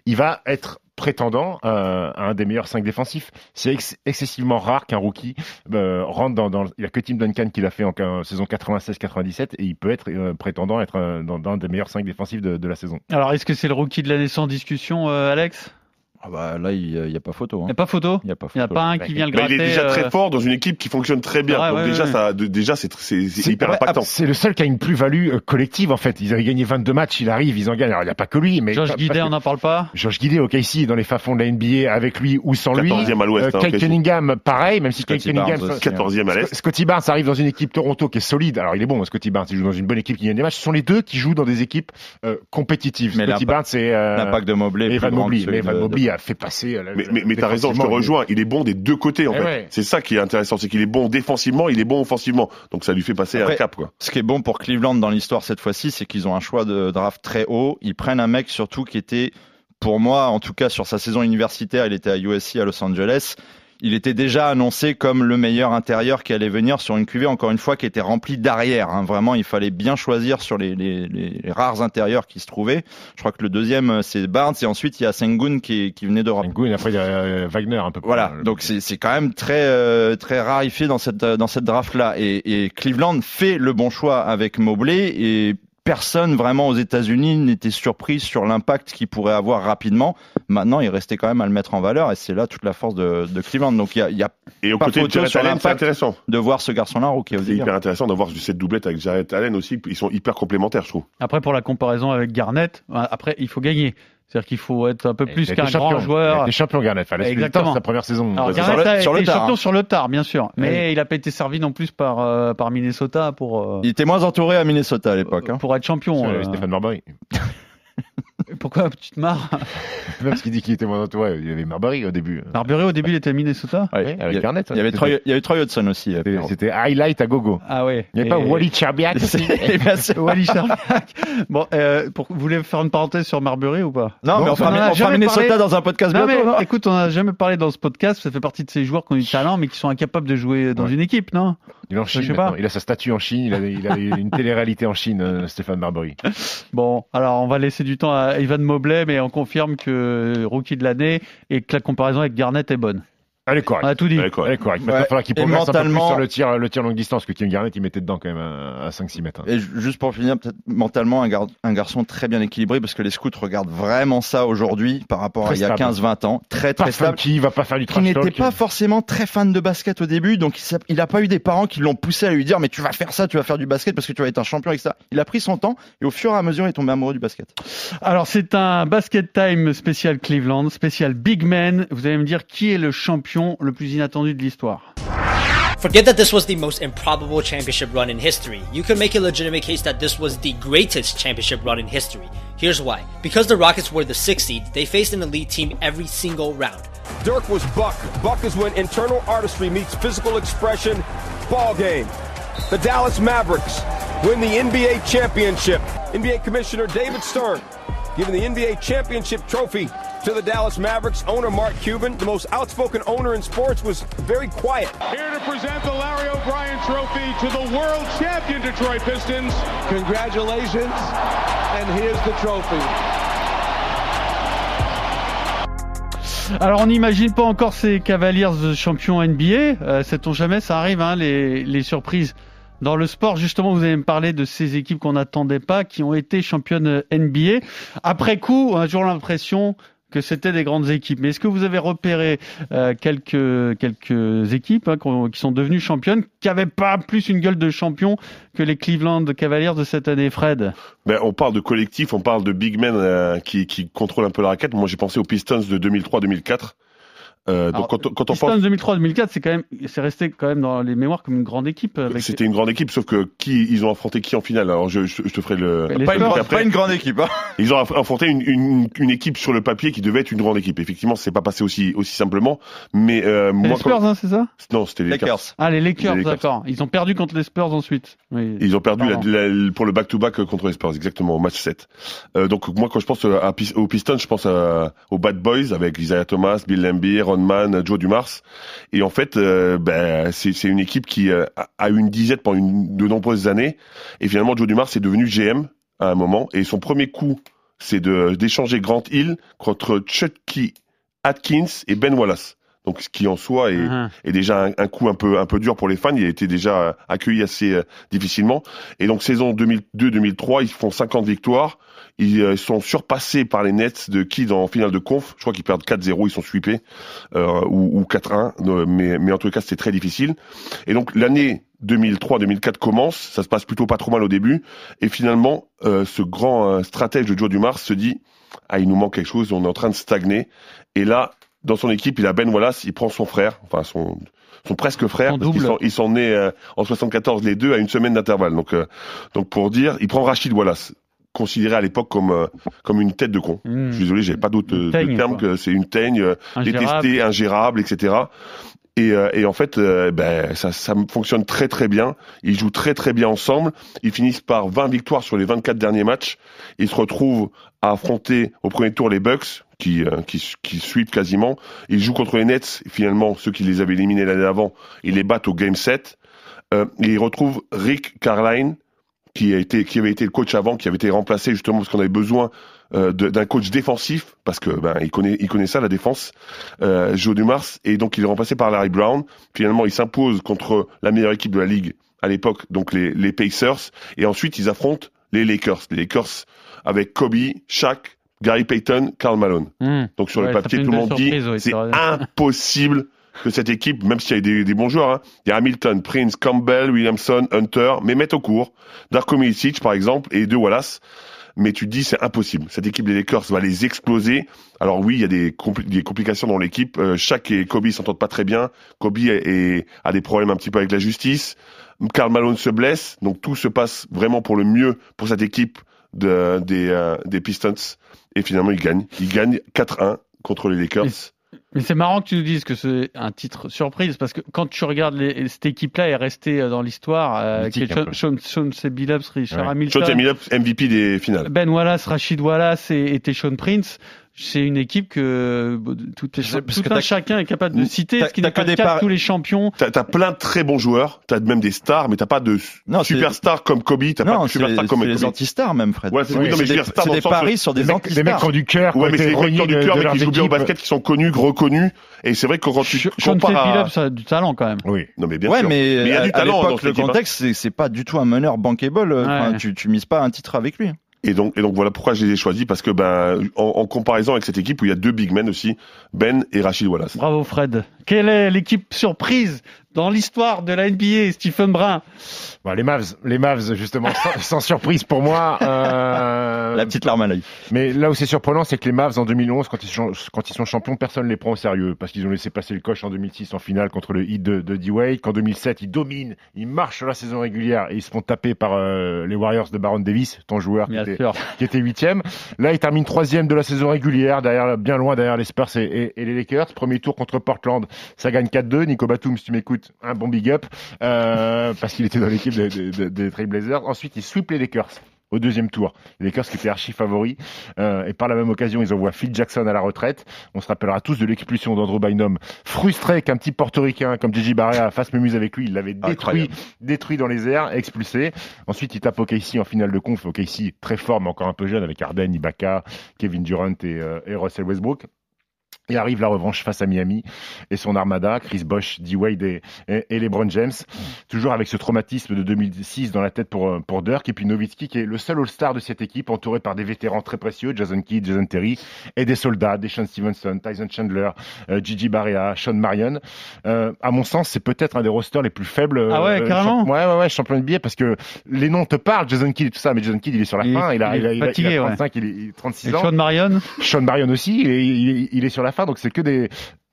il va être prétendant euh, à un des meilleurs cinq défensifs. C'est ex- excessivement rare qu'un rookie euh, rentre dans. Il n'y a que Tim Duncan qui l'a fait en, saison 96-97 et il peut être euh, prétendant à être dans, un des meilleurs cinq défensifs de, de la saison. Alors, est-ce que c'est le rookie de l'année sans discussion, Alex? Ah bah là, il n'y a pas photo. Il hein. n'y a pas photo Il n'y a pas Il n'y a pas un qui vient le Bah, gratter il est déjà euh, très fort dans une équipe qui fonctionne très bien. Ouais, donc ouais, déjà, ouais. ça, de- déjà, c'est tr- c'est c'est C'est- hyper ouais, impactant. C'est le seul qui a une plus-value euh, collective en fait. Ils avaient gagné 22 matchs, il arrive, ils en gagnent. Alors il n'y a pas que lui, mais Josh que- on n'en parle pas Josh Guidet au KC dans les fins de la NBA avec lui ou sans lui. 14e à l'ouest. Euh, hein, Kyle ok. Cunningham, pareil, même si Kyle Scotty Cunningham, Barnes aussi. 14e à l'est. Sc- Scotty Barnes arrive dans une équipe Toronto qui est solide. Alors il est bon, hein, Scotty Barnes, il joue dans une bonne équipe qui gagne des matchs. Ce sont les deux qui jouent dans des équipes euh, compétitives. Scotty Barnes, c'est euh, L'impact de et Evan Mobley. A fait passer. euh, Mais, mais, mais t'as raison, je te rejoins. Il est bon des deux côtés, en Eh fait. ouais. C'est ça qui est intéressant, c'est qu'il est bon défensivement, il est bon offensivement. Donc ça lui fait passer Après, un cap, quoi. Ce qui est bon pour Cleveland dans l'histoire cette fois-ci, c'est qu'ils ont un choix de draft très haut. Ils prennent un mec surtout qui était, pour moi, en tout cas sur sa saison universitaire, il était à USC à Los Angeles. Il était déjà annoncé comme le meilleur intérieur qui allait venir sur une cuvée, encore une fois, qui était remplie d'arrière. hein. Vraiment, il fallait bien choisir sur les, les- les- rares intérieurs qui se trouvaient. Je crois que le deuxième, c'est Barnes, et ensuite il y a Sengun qui, qui venait d'Europe. Sengun, après il y a euh, Wagner un peu plus. Voilà, donc c'est c'est quand même très euh, très rarifié dans cette euh, dans cette draft là et, et Cleveland fait le bon choix avec Mobley et personne vraiment aux États-Unis n'était surpris sur l'impact qu'il pourrait avoir rapidement. Maintenant, il restait quand même à le mettre en valeur et c'est là toute la force de, de Cleveland. Donc il y a, il y a Et au Pas côté de Jared Allen, c'est l'impact. intéressant. de voir ce garçon-là rookie C'est hyper intéressant d'avoir cette doublette avec Jared Allen aussi. Ils sont hyper complémentaires, je trouve. Après, pour la comparaison avec Garnett, euh, après, il faut gagner. C'est-à-dire qu'il faut être un peu il plus a qu'un grand champion. Il a joueur. été champion Garnett. Fallait Exactement. Sa première saison. Alors, Garnett sur le- sur tard, champion hein. sur le tard, bien sûr. Mais il n'a pas été servi non plus par, euh, par Minnesota pour, euh, Il était moins entouré à Minnesota à l'époque. hein. pour être champion. Euh. Stéphane Marbury. Pourquoi tu te marres Même parce qu'il dit qu'il était moins entouré. Il y avait Marbury au début. Marbury, au début, il était à Minnesota Ouais, il avec y a- Garnett. il y avait Troy, il y avait Troy Hudson aussi. C'était- highlight à gogo. Ah ouais. Il n'y avait pas Et- Wally Cherbiak aussi sûr. Wally Charbiak. Bon, euh, pour, vous voulez faire une parenthèse sur Marbury ou pas Non, Non, mais on on fera, on Minnesota parlé. dans un podcast Non, mais non écoute, on n'a jamais parlé dans ce podcast. Ça fait partie de ces joueurs qui ont du talent, mais qui sont incapables de jouer dans Ouais. une équipe, non? Il est en Chine. Je sais pas. Il a sa statue en Chine. Il a, il a une télé-réalité en Chine, euh, Stéphane Marbury. Bon, alors on va laisser du temps à Ivan Mobley, mais on confirme que rookie de l'année et que la comparaison avec Garnett est bonne. Elle est On correcte. a tout dit. Ouais, quoi. Elle est correcte. Ouais. Il faudra qu'il Et progresse un peu plus mentalement- sur le tir, le tir longue distance que Kim Garnett, il mettait dedans quand même à, à 5-6 mètres. hein. Et ju- juste pour finir, peut-être mentalement, un, gar- un garçon très bien équilibré, parce que les scouts regardent vraiment ça aujourd'hui par rapport Très à il y a stable. 15-20 ans. Très, Pas très stable. funky, il va pas faire du Qui n'était pas forcément très fan de basket au début, donc il s'est- il a pas eu des parents qui l'ont poussé à lui dire mais tu vas faire ça, tu vas faire du basket parce que tu vas être un champion ça. Il a pris son temps et au fur et à mesure il est tombé amoureux du basket. Alors c'est un basket time spécial Cleveland, spécial Big Man. Vous allez me dire qui est le champion le plus inattendu de l'histoire Forget that this was the most improbable championship run in history. You could make a legitimate case that this was the greatest championship run in history. Here's why. Because the Rockets were the sixth seed, they faced an elite team every single round. Dirk was Buck. Buck is when internal artistry meets physical expression. Ball game. The Dallas Mavericks win the NBA championship. NBA Commissioner David Stern giving the NBA championship trophy to the Dallas Mavericks. Owner Mark Cuban, the most outspoken owner in sports, was very quiet. Here to present the Larry O'Brien Trophy to the world champion Detroit Pistons. Congratulations, and here's the trophy. Alors on n'imagine pas encore ces Cavaliers champions NBA. Euh, Sait-on jamais, ça arrive, hein, les, les surprises dans le sport. Justement, vous allez me parler de ces équipes qu'on n'attendait pas, qui ont été championnes NBA. Après coup, on a toujours l'impression que c'était des grandes équipes. Mais est-ce que vous avez repéré euh, quelques quelques équipes hein, qui sont devenues championnes, qui n'avaient pas plus une gueule de champion que les Cleveland Cavaliers de cette année, Fred? Ben, on parle de collectif, on parle de big men euh, qui, qui contrôlent un peu la raquette. Moi, j'ai pensé aux Pistons de 2003-2004. Euh, donc quand, on- quand on Pistons pense 2003-2004, c'est quand même, c'est resté quand même dans les mémoires comme une grande équipe. Avec... c'était une grande équipe, sauf que qui ils ont affronté qui en finale? Alors je, je, je te ferai le. Pas une, après- pas une grande équipe. Hein. Ils ont aff- affronté une, une, une équipe sur le papier qui devait être une grande équipe. Effectivement, c'est pas passé aussi aussi simplement. Mais euh, moi, les Spurs, quand- hein, c'est ça? Non, c'était les Lakers. Lakers. Ah, les Lakers, d'accord. Ils ont perdu contre les Spurs ensuite. Oui. Ils ont perdu la- Pardon. la- pour le back-to-back contre les Spurs, exactement, au match 7. Euh, donc moi, quand je pense à, aux Pistons, je pense à- aux Bad Boys avec Isaiah Thomas, Bill Laimbeer, Ron Joe Dumars. Et en fait, euh, ben, c'est une équipe qui euh, a- une disette pendant de nombreuses années. Et finalement, Joe Dumars est devenu GM à un moment. Et son premier coup, c'est d'échanger Grant Hill contre Chucky Atkins et Ben Wallace. Donc, ce qui en soi est, Mhm. est déjà un, un coup un peu un peu dur pour les fans. Il a été déjà euh, accueilli assez euh, difficilement. Et donc saison 2002-2003, ils font 50 victoires. Ils euh, sont surpassés par les Nets de qui en finale de conf. Je crois qu'ils perdent 4-0, ils sont sweepés euh, ou, ou 4-1. euh, Mais, mais en tout cas, c'était très difficile. Et donc l'année 2003-2004 commence. Ça se passe plutôt pas trop mal au début. Et finalement, euh, ce grand euh, stratège de Joe Dumars se dit ah il nous manque quelque chose, on est en train de stagner. Et là, dans son équipe, il a Ben Wallace, il prend son frère, enfin son son presque frère, parce qu'ils sont, ils sont nés euh, en 74 les deux à une semaine d'intervalle. Donc, euh, donc pour dire, il prend Rachid Wallace, considéré à l'époque comme euh, comme une tête de con. Mmh. Je suis désolé, j'avais pas d'autre euh, terme quoi. que c'est une teigne, euh, Ingérable. détestée, ingérable, etc. Et, euh, et en fait, ben, ça, ça fonctionne très très bien. Ils jouent très très bien ensemble. Ils finissent par 20 victoires sur les 24 derniers matchs. Ils se retrouvent à affronter au premier tour les Bucks, qui, euh, qui, qui sweep quasiment. Ils jouent contre les Nets. Finalement, ceux qui les avaient éliminés l'année avant, ils les battent au Game 7. Euh, et ils retrouvent Rick Carline, qui a été, qui avait été le coach avant, qui avait été remplacé justement parce qu'on avait besoin euh, d'un coach défensif parce que ben il connaît, il connaît ça la défense. Euh, Joe Dumars et donc il est remplacé par Larry Brown. Finalement, il s'impose contre la meilleure équipe de la ligue à l'époque, donc les, les Pacers. Et ensuite, ils affrontent les Lakers. Les Lakers avec Kobe, Shaq, Gary Payton, Karl Malone. Mmh. Donc sur Ouais, le papier, tout le monde dit oui, c'est impossible que cette équipe, même s'il y a des, des bons joueurs, hein, il y a Hamilton, Prince, Campbell, Williamson, Hunter, mais mettent au court. Darko Milicic, par exemple, et De Wallace. Mais tu te dis, c'est impossible. Cette équipe des Lakers va les exploser. Alors oui, il y a des, compli- des complications dans l'équipe. Euh, Shaq et Kobe s'entendent pas très bien. Kobe est- est- a des problèmes un petit peu avec la justice. Karl Malone se blesse. Donc tout se passe vraiment pour le mieux pour cette équipe de, des, euh, des Pistons. Et finalement, ils gagnent. Ils gagnent 4-1 contre les Lakers. Mais c'est marrant que tu nous dises que c'est un titre surprise parce que quand tu regardes les- cette équipe-là est restée euh, dans l'histoire, euh. Sean, Sean, Sean Billups, Richard Ouais. Hamilton, Sean Emilio, MVP des finales. Ben Wallace, Rachid Wallace et, et Teshon Prince. C'est une équipe que euh, tout, est, parce tout que un t'as- chacun est capable de citer, t'as- ce qui n'est pas que le des cas par- de tous les champions. T'as as plein de très bons joueurs, t'as même des stars, mais t'as pas de Non, superstars comme Kobe, t'as pas de superstars comme Kobe. anti-stars même, Fred. Ouais, c'est- oui, des, des paris sur Des des mecs, des mecs qui anti-stars. ont du cœur, Ouais, mais c'est des mecs qui ont du de, cœur, mais qui jouent bien au basket, qui sont connus, reconnus. Et c'est vrai que quand tu compares. Billups a du talent quand même. Oui. Non, mais bien ouais, sûr. mais, il y a à, du à talent dans l'époque, le hein. contexte, c'est- c'est pas du tout un meneur bankable. Tu mises pas un titre avec lui. Et donc, et donc voilà pourquoi je les ai choisis, parce que ben, en, comparaison avec cette équipe où il y a deux big men aussi, Ben et Rachid Wallace. Bravo Fred. Quelle est l'équipe surprise dans l'histoire de la NBA, Stephen Brun Bon, les Mavs, les Mavs justement, sans, sans surprise pour moi. euh, La petite larme à l'œil. Mais là où c'est surprenant, c'est que les Mavs en 2011, quand ils, sont, quand ils sont champions, personne ne les prend au sérieux parce qu'ils ont laissé passer le coche en 2006 en finale contre le Heat de, de D-Wade. Qu'en 2007, ils dominent, ils marchent sur la saison régulière et ils se font taper par euh, les Warriors de Baron Davis, ton joueur qui était, sûr. qui était huitième. Là, ils terminent troisième de la saison régulière, derrière, bien loin derrière les Spurs et, et- et les Lakers. Premier tour contre Portland, ça gagne 4-2. Nico Batum, si tu m'écoutes, un bon big up euh, parce qu'il était dans l'équipe des de, Trailblazers. Ensuite, ils sweep les Lakers. au deuxième tour. Les Lakers qui étaient archi favoris. Euh, et par la même occasion, ils envoient Phil Jackson à la retraite. On se rappellera tous de l'expulsion d'Andrew Bynum, frustré qu'un petit portoricain comme Gigi Barrea fasse mémuse avec lui. Il l'avait détruit, détruit dans les airs, expulsé. Ensuite, il tape OKC en finale de conf. OKC très fort, mais encore un peu jeune avec Arden, Ibaka, Kevin Durant et, euh, et Russell Westbrook. Et arrive la revanche face à Miami et son armada, Chris Bosh, D-Wade et, et, et, LeBron James, toujours avec ce traumatisme de 2006 dans la tête pour, pour Dirk, et puis Nowitzki qui est le seul All-Star de cette équipe, entouré par des vétérans très précieux, Jason Kidd, Jason Terry, et des soldats, des Sean Stevenson, Tyson Chandler, euh, Gigi Barrea, Sean Marion. Euh, à mon sens, c'est peut-être un des rosters les plus faibles. Ah ouais, euh, carrément Ouais, ouais, ouais, champion de NBA, parce que les noms te parlent, Jason Kidd et tout ça, mais Jason Kidd, il est sur la Il fin, est- il a, il il a, est il a- fatigué, il a ouais. 35, il, est, il est 36 Et ans. Sean Marion Sean Marion aussi, il, il est sur la fin, donc c'est que des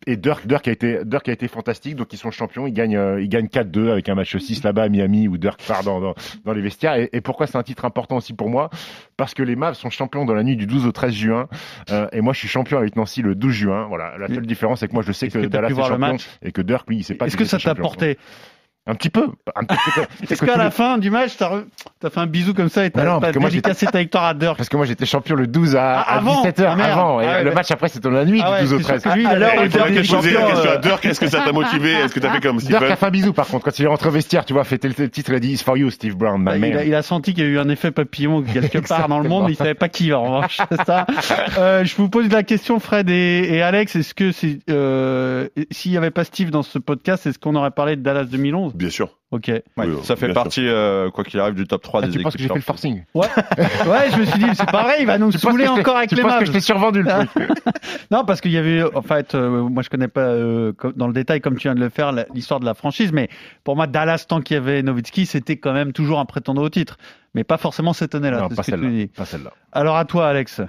et Dirk, Dirk a été Dirk a été fantastique, donc ils sont champions, ils gagnent euh, ils gagnent 4-2 avec un match 6 là-bas à Miami où Dirk part dans, dans, dans les vestiaires. Et, et pourquoi c'est un titre important aussi pour moi? Parce que les Mavs sont champions dans la nuit du 12 au 13 juin, euh, et moi je suis champion avec Nancy le 12 juin. Voilà, la seule différence c'est que moi je sais que, que Dallas est champion match? et que Dirk lui il sait pas. Est-ce qu'il que ça t'a champion. Un petit peu, un petit peu. Est-ce qu'à la fin du match, t'as re- t'as fait un bisou comme ça et t'as non, parce que moi, dédicacé ta victoire à Dirk Parce que moi j'étais champion le 12 à, Ah, avant 17h Ah, avant, et Ah ouais, le match après c'était dans la nuit Ah du 12 au c'est sûr 13. que lui, il À l'heure où il faudrait que je posais la champion, question euh, à Dirk, est-ce que ça t'a motivé Est-ce que t'as fait comme Dirk a fait un bisou par contre quand il est rentré au vestiaire, tu vois, fêter le titre, il a dit It's for you Steve Brown, Bah, my il, a, man. il a senti qu'il y a eu un effet papillon quelque part dans le monde, mais il savait pas qui en revanche. C'est ça. Euh, je vous pose la question, Fred et, et Alex, est-ce que c'est euh, s'il y avait pas Steve dans ce podcast, est-ce qu'on aurait parlé de Dallas 2011 Bien sûr. Ok. Ouais, Oui, ça fait partie, euh, quoi qu'il arrive, du top 3 Ah, des tu penses que j'ai équipes fait le forcing Ouais, ouais, je me suis dit, c'est pas vrai, il va nous saouler je encore avec tu les penses que je t'ai survendu le truc Non, parce qu'il y avait, en fait, euh, moi je connais pas euh, dans le détail comme tu viens de le faire l'histoire de la franchise, mais pour moi Dallas tant qu'il y avait Nowitzki, c'était quand même toujours un prétendant au titre, mais pas forcément cette année-là. Pas celle-là. celle-là. Alors à toi, Alex.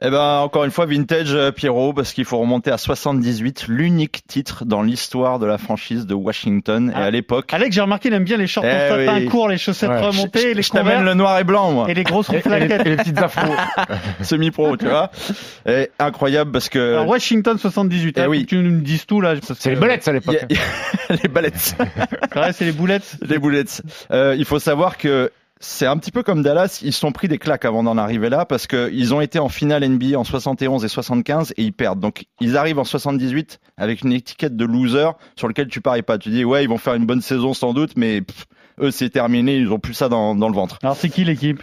Eh ben, encore une fois, vintage euh, Pierrot, parce qu'il faut remonter à 78, l'unique titre dans l'histoire de la franchise de Washington. Ah. Et à l'époque, Alex, j'ai remarqué, il aime bien les shorts en Eh satin oui. court, les chaussettes Ouais. remontées, les je t'amène le noir et blanc, moi. et les grosses Et, et et les petites afros. Semi-pro, tu vois. Et incroyable parce que... Alors, Washington 78. Eh hein, oui. Tu nous dises tout là. C'est que- les belettes à l'époque. les balettes. Ouais, c'est les boulettes. Les boulettes. Euh, il faut savoir que c'est un petit peu comme Dallas, ils se sont pris des claques avant d'en arriver là parce que ils ont été en finale NBA en 71 et 75 et ils perdent. Donc ils arrivent en 78 avec une étiquette de loser sur lequel tu paries pas. Tu dis ouais ils vont faire une bonne saison sans doute, mais pff, eux c'est terminé, ils ont plus ça dans, dans le ventre. Alors c'est qui l'équipe?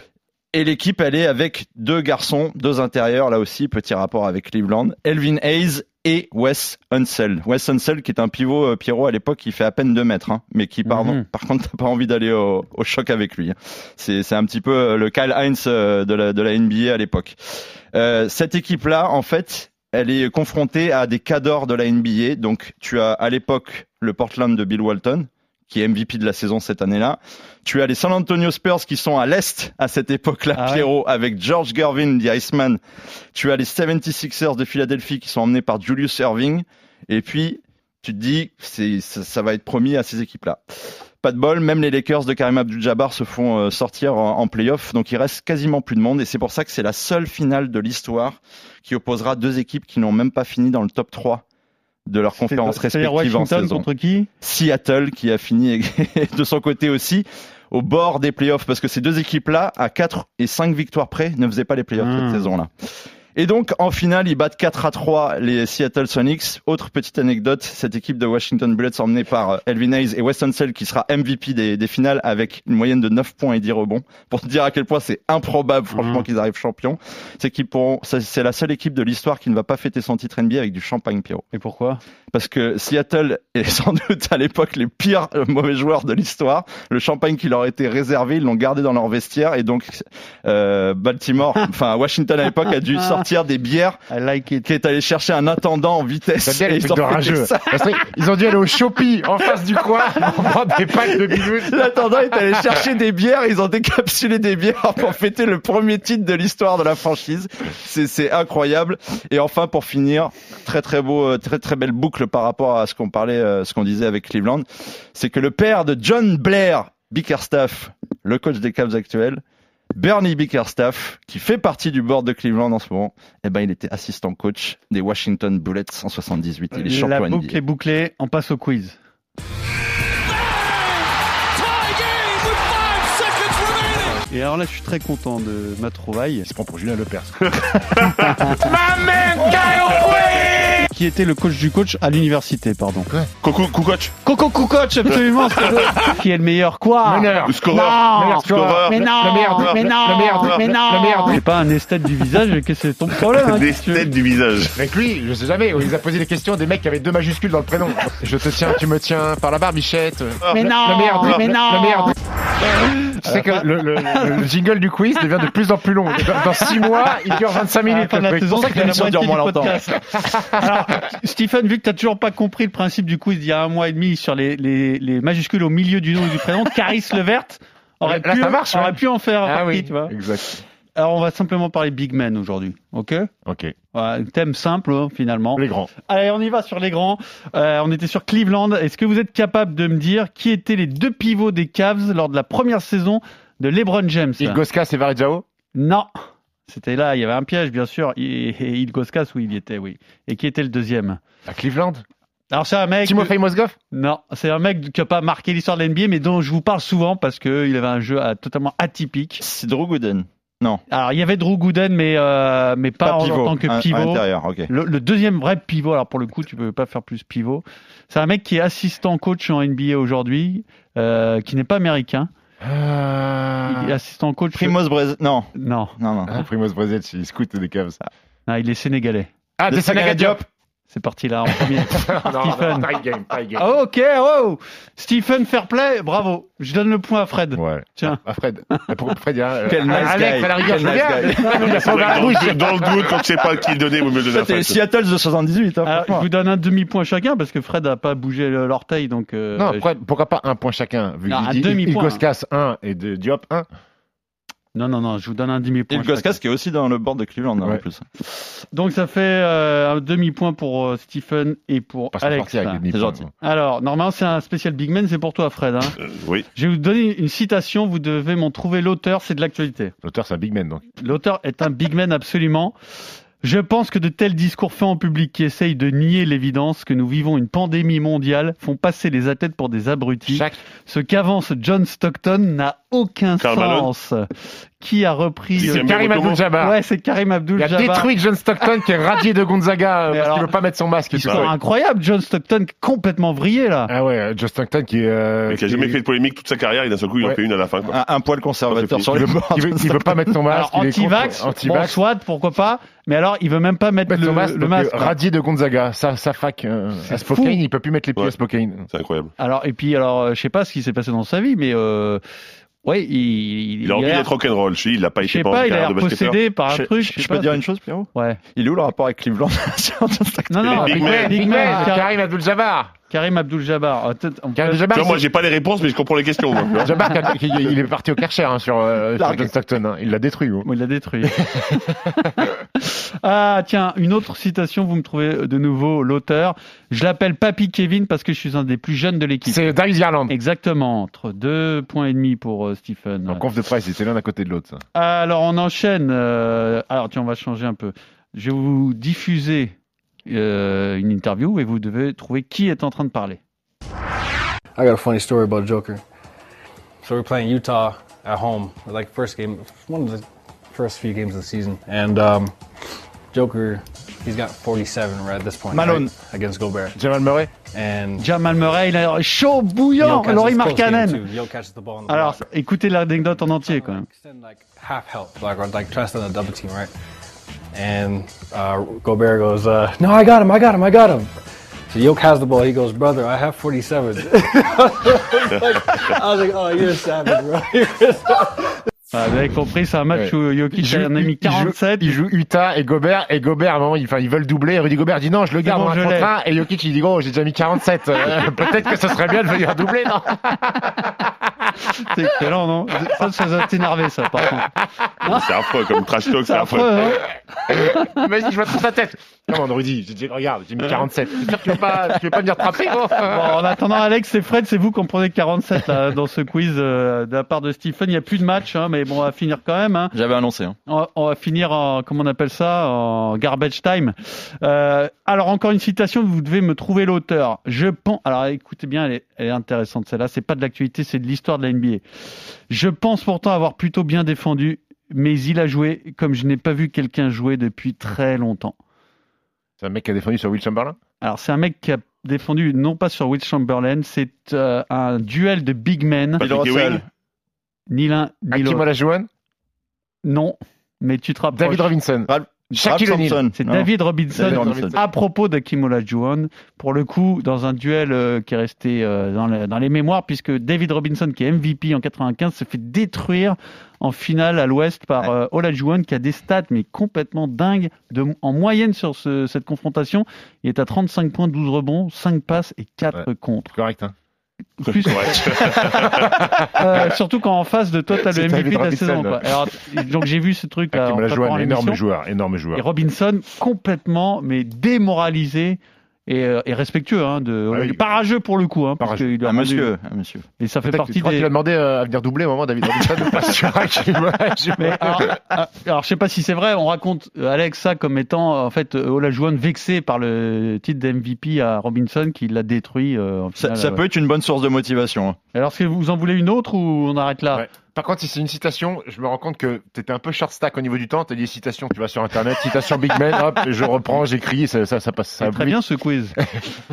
Et l'équipe elle est avec deux garçons, deux intérieurs là aussi, petit rapport avec Cleveland, Elvin Hayes et Wes Unseld. Wes Unseld qui est un pivot euh, Pierrot à l'époque qui fait à peine 2 mètres, hein, mais qui pardon, Mhm. par contre t'as pas envie d'aller au, au choc avec lui. hein. C'est c'est un petit peu euh, le Kyle Hines euh, de la, de la NBA à l'époque. Euh, cette équipe là en fait elle est confrontée à des cadors de la NBA. Donc tu as à l'époque le Portland de Bill Walton qui est MVP de la saison cette année-là. Tu as les San Antonio Spurs qui sont à l'est à cette époque-là, Ah ouais. Pierrot, avec George Gervin, the Iceman. Tu as les 76ers de Philadelphie qui sont emmenés par Julius Irving. Et puis, tu te dis, c'est, ça, ça va être promis à ces équipes-là. Pas de bol, même les Lakers de Karim Abdul-Jabbar se font euh, sortir en, en playoff, donc il reste quasiment plus de monde, et c'est pour ça que c'est la seule finale de l'histoire qui opposera deux équipes qui n'ont même pas fini dans le top 3 de leur conférence respective en saison. contre qui? Seattle qui a fini de son côté aussi au bord des playoffs parce que ces deux équipes-là, à 4 et 5 victoires près, ne faisaient pas les playoffs Hmm. cette saison-là. Et donc, en finale, ils battent 4 à 3 les Seattle Sonics. Autre petite anecdote, cette équipe de Washington Bullets emmenée par euh, Elvin Hayes et Weston Sell qui sera MVP des, des finales avec une moyenne de 9 points et 10 rebonds. Pour te dire à quel point c'est improbable, franchement, Mhm. qu'ils arrivent champions. C'est qu'ils pourront, c'est la seule équipe de l'histoire qui ne va pas fêter son titre NBA avec du champagne, Pierrot Et pourquoi? Parce que Seattle est sans doute à l'époque les pires euh, mauvais joueurs de l'histoire. Le champagne qui leur était réservé, ils l'ont gardé dans leur vestiaire et donc euh, Baltimore, enfin Washington à l'époque a dû sortir des bières I like it. qui est allé chercher un attendant en vitesse. Bien et ils ont Ils ont dû aller au Shopee en face du coin prendre des packs de. L'intendant est allé chercher des bières, ils ont décapsulé des bières pour fêter le premier titre de l'histoire de la franchise. C'est, c'est incroyable. Et enfin, pour finir, très très beau, euh, très très belle boucle par rapport à ce qu'on parlait, euh, ce qu'on disait avec Cleveland, c'est que le père de John Blair Bickerstaff, le coach des Cavs actuels, Bernie Bickerstaff, qui fait partie du board de Cleveland en ce moment, eh ben, il était assistant coach des Washington Bullets en 78. Il est La champion boucle NBA. est bouclée, on passe au quiz. Et alors là, je suis très content de ma trouvaille. Il se prend pour Julien Lepers. Qui était le coach du coach à l'université, pardon. Coucou, coach. Coco Coach, absolument. c'est- qui est le meilleur quoi Meneur. Le scoreur. Non, Meilleur scoreur. mais non, Le merde. mais Le- non, le merde. mais Le- non. le merde. C'est pas un esthète du visage, qu'est-ce que c'est ton problème hein, Des qu'est-ce que tu veux têtes du visage. Avec lui, je sais jamais, on nous a posé des questions des mecs qui avaient deux majuscules dans le prénom. Je te tiens, tu me tiens par la barbichette. Mais Le- non, le merde, mais le- non. le merde. Tu sais que le, le- le- le jingle du quiz devient de plus en plus long. Dans, dans six mois, il dure 25 À la minutes. fin de la le truc. saison, C'est pour ça c'est que la l'émission moitié dure du moins longtemps. podcast. Alors, Stephen, vu que tu n'as toujours pas compris le principe du quiz d'il y a un mois et demi sur les, les, les majuscules au milieu du nom et du prénom, Caris Levert aurait, Là, pu, ça marche, aurait ouais. pu en faire Ah partie, oui, tu vois. exact. Alors, on va simplement parler Big Men aujourd'hui, ok? Ok. Voilà, thème simple, hein, finalement. Les grands. Allez, on y va sur les grands. Euh, on était sur Cleveland. Est-ce que vous êtes capable de me dire qui étaient les deux pivots des Cavs lors de la première saison de LeBron James? Ilgoskas et Varejao? Non. C'était là, il y avait un piège, bien sûr. Et et Ilgauskas, oui, il y était, oui. Et qui était le deuxième À Cleveland? Alors, c'est un mec. Timofey Mozgov Non, c'est un mec qui n'a pas marqué l'histoire de l'NBA, mais dont je vous parle souvent parce qu'il avait un jeu euh, totalement atypique. C'est Drew Gooden. Non. Alors, il y avait Drew Gooden, mais, euh, mais pas, en- pivot. en tant que À- à pivot. l'intérieur, ok. Le, le deuxième vrai pivot, alors pour le coup, tu peux pas faire plus pivot. C'est un mec qui est assistant coach en NBA aujourd'hui, euh, qui n'est pas américain. Il est assistant coach. Primoz Brez... Non. Non. Non, non. Ah, Primoz Brezec, il scout des Cavs. Non, il est sénégalais. Ah, De Sénégal Diop C'est parti là en premier. Non, Stephen. non, game, game. Ah, ok, oh Stephen Fairplay, bravo. Je donne le point à Fred. Ouais. Tiens. Ah, Fred. Ah, Pour Fred, il y a. euh, Quel nice Alex, guy. à la rigueur, Quel je nice guy. Dans le, doute, quand je sais pas qui le donner, vous me le donnez à Fred. Seattle de 78, hein, Alors, je franchement. vous donne un demi-point chacun parce que Fred n'a pas bougé l'orteil, donc. euh, Non, après, pourquoi pas un point chacun vu qu'il un dit demi-point. Ilgoskas 1 et de Diop 1. Non, non, non, je vous donne un demi-point. Ilgauskas chacun. qui est aussi dans le board de Cleveland en plus. Donc ça fait euh, un demi-point pour euh, Stephen et pour Parce Alex. C'est. Alors, normalement, c'est un spécial Big Man, c'est pour toi, Fred. hein. Euh, oui. Je vais vous donner une citation, vous devez m'en trouver l'auteur, c'est de l'actualité. L'auteur, c'est un big man, donc. L'auteur est un Big Man absolument. Je pense que de tels discours faits en public qui essayent de nier l'évidence que nous vivons une pandémie mondiale font passer les athlètes pour des abrutis. Chaque. Ce qu'avance John Stockton n'a aucun Karl Malone. sens. Qui a repris Si, euh, c'est Karim Abdul-Jabbar. Ouais, c'est Karim Il a Abdul-Jabbar. détruit John Stockton qui est radié de Gonzaga euh, Mais parce alors- qu'il veut pas mettre son masque. Ah C'est incroyable, John Stockton complètement vrillé là. Ah ouais, John Stockton qui est. euh, Mais qui a jamais fait de polémique toute sa carrière, et d'un seul coup, il en fait une à la fin, quoi. Un, un poil conservateur sur qui les veut, bords. qui veut- qui veut pas mettre son masque. Alors il est contre- anti-vax, bon, anti-vax. soit pourquoi pas, mais alors il veut même pas mettre mettre le, masque, le masque. euh, radié de Gonzaga, sa, sa fac euh, à Spokane, il peut plus mettre les pieds Ouais. à Spokane. C'est incroyable. Alors et puis alors euh, je sais pas ce qui s'est passé dans sa vie, mais euh, ouais il Il a envie d'être rock'n'roll. Je il l'a pas je été sais pendant pas, il a l'air possédé par un Je, truc. je- je peux pas, dire une chose, Pierrot Ouais. Il est où le rapport avec Cleveland Non non, Big Big Man. Man, Karim, Karim Abdul-Jabbar. Karim Abdul-Jabbar. Peut- Karim Abdul-Jabbar, moi, c'est- j'ai pas les réponses, mais je comprends les questions. moi, tu vois. Jabbar, il est parti au Karcher hein, sur, euh, sur Largue. John Stockton. hein. Il l'a détruit. gros. Bon, il l'a détruit. ah, tiens, une autre citation, vous me trouvez de nouveau l'auteur. Je l'appelle Papy Kevin parce que je suis un des plus jeunes de l'équipe. C'est Darius Garland. Exactement, entre deux points et demi pour euh, Stephen. En conf de presse, c'était l'un à côté de l'autre. ça. Alors, on enchaîne. euh, alors, tiens, on va changer un peu. Je vais vous diffuser euh, une interview et vous devez trouver qui est en train de parler. I got a funny story about Joker. So we're playing Utah at home, like first game, one of the first few games of the season, and um, Joker, he's got 47 right at this point. Malone. right, against Gobert, Jamal Murray and Jamal Murray, il est chaud, bouillant. Laurie Markkanen. Alors, écoutez l'anecdote en entier quand même. Extend like half help, like or like try to stand a double team, right? And uh, Gobert goes, uh, "No, I got him, I got him, I got him." So Yoke has the ball. He goes, "Brother, I have 47." I was like, "Oh, you're a savage, bro." Ah, vous avez compris, c'est un match Ouais. où Jokic joue- en a mis il joue- 47. Il joue Utah et Gobert. Et Gobert, à un moment, ils, enfin, ils veulent doubler. Rudy Gobert dit non, je le garde bon, en un je un. Et Jokic, il dit gros, j'ai déjà mis 47. Euh, Peut-être que ce serait bien de venir doubler, non C'est excellent, non Ça, ça doit t'énerver, ça, par contre. C'est affreux, comme trash talk, c'est affreux. affreux, hein Vas-y, je vois toute sa tête. Comment, Rudy J'ai dit, regarde, j'ai mis 47. C'est sûr que tu veux pas, tu veux pas venir te trapper, gros Bon, en attendant, Alex et Fred, c'est vous qui en prenez 47 là, dans ce quiz euh, de la part de Stephen. Il n'y a plus de match, hein, mais bon, on va finir quand même. Hein. J'avais annoncé. Hein. On, va, on va finir en, comment on appelle ça, en garbage time. Euh, alors encore une citation, vous devez me trouver l'auteur. Je pense. Alors écoutez bien, elle est, elle est intéressante celle-là. C'est pas de l'actualité, c'est de l'histoire de la NBA. Je pense pourtant avoir plutôt bien défendu, mais il a joué comme je n'ai pas vu quelqu'un jouer depuis très longtemps. C'est un mec qui a défendu sur Will Chamberlain? Alors c'est un mec qui a défendu non pas sur Will Chamberlain, c'est euh, un duel de big men. Bill Patrick Russell. Ewing? Ni l'un ni Hakim l'autre. Olajuwon Non, mais tu te rapproches. David Robinson Ralph- Shaquille Ralph O'Neal. Thompson. C'est Non. David Robinson. David Robinson. À propos d'Akim Olajuwon, pour le coup, dans un duel euh, qui est resté euh, dans, le- dans les mémoires, puisque David Robinson, qui est MVP en 95, se fait détruire en finale à l'Ouest par euh, Olajuwon, qui a des stats mais complètement dingues. De, en moyenne sur ce- cette confrontation, il est à 35 points, 12 rebonds, 5 passes et 4 contre. Correct, hein Plus, euh, surtout quand en face de toi, t'as le MVP de la saison. Quoi. Alors, donc j'ai vu ce truc en préparant Olajuwon, énorme joueur, énorme Et joueur. Robinson, complètement, mais démoralisé et, euh, et respectueux, hein, de, Ah oui. parageux pour le coup. Hein, parce qu'il a Un rendu- monsieur, un monsieur. Et ça fait partie tu crois des. qu'il a demandé euh, à venir doubler au moment David Robinson Mais alors, ah, alors, je sais pas si c'est vrai. On raconte euh, Alex ça comme étant en fait Olajuwon vexé par le titre d'MVP à Robinson qui l'a détruit. euh, en Ça, ça peut être une bonne source de motivation. hein. Alors, est-ce que vous en voulez une autre ou on arrête là? Ouais. Par contre, si c'est une citation, je me rends compte que tu étais un peu short stack au niveau du temps. Tu as dit citation, tu vas sur internet, citation Big Man, hop, je reprends, j'écris, ça, ça, ça passe. Ça très bien ce quiz.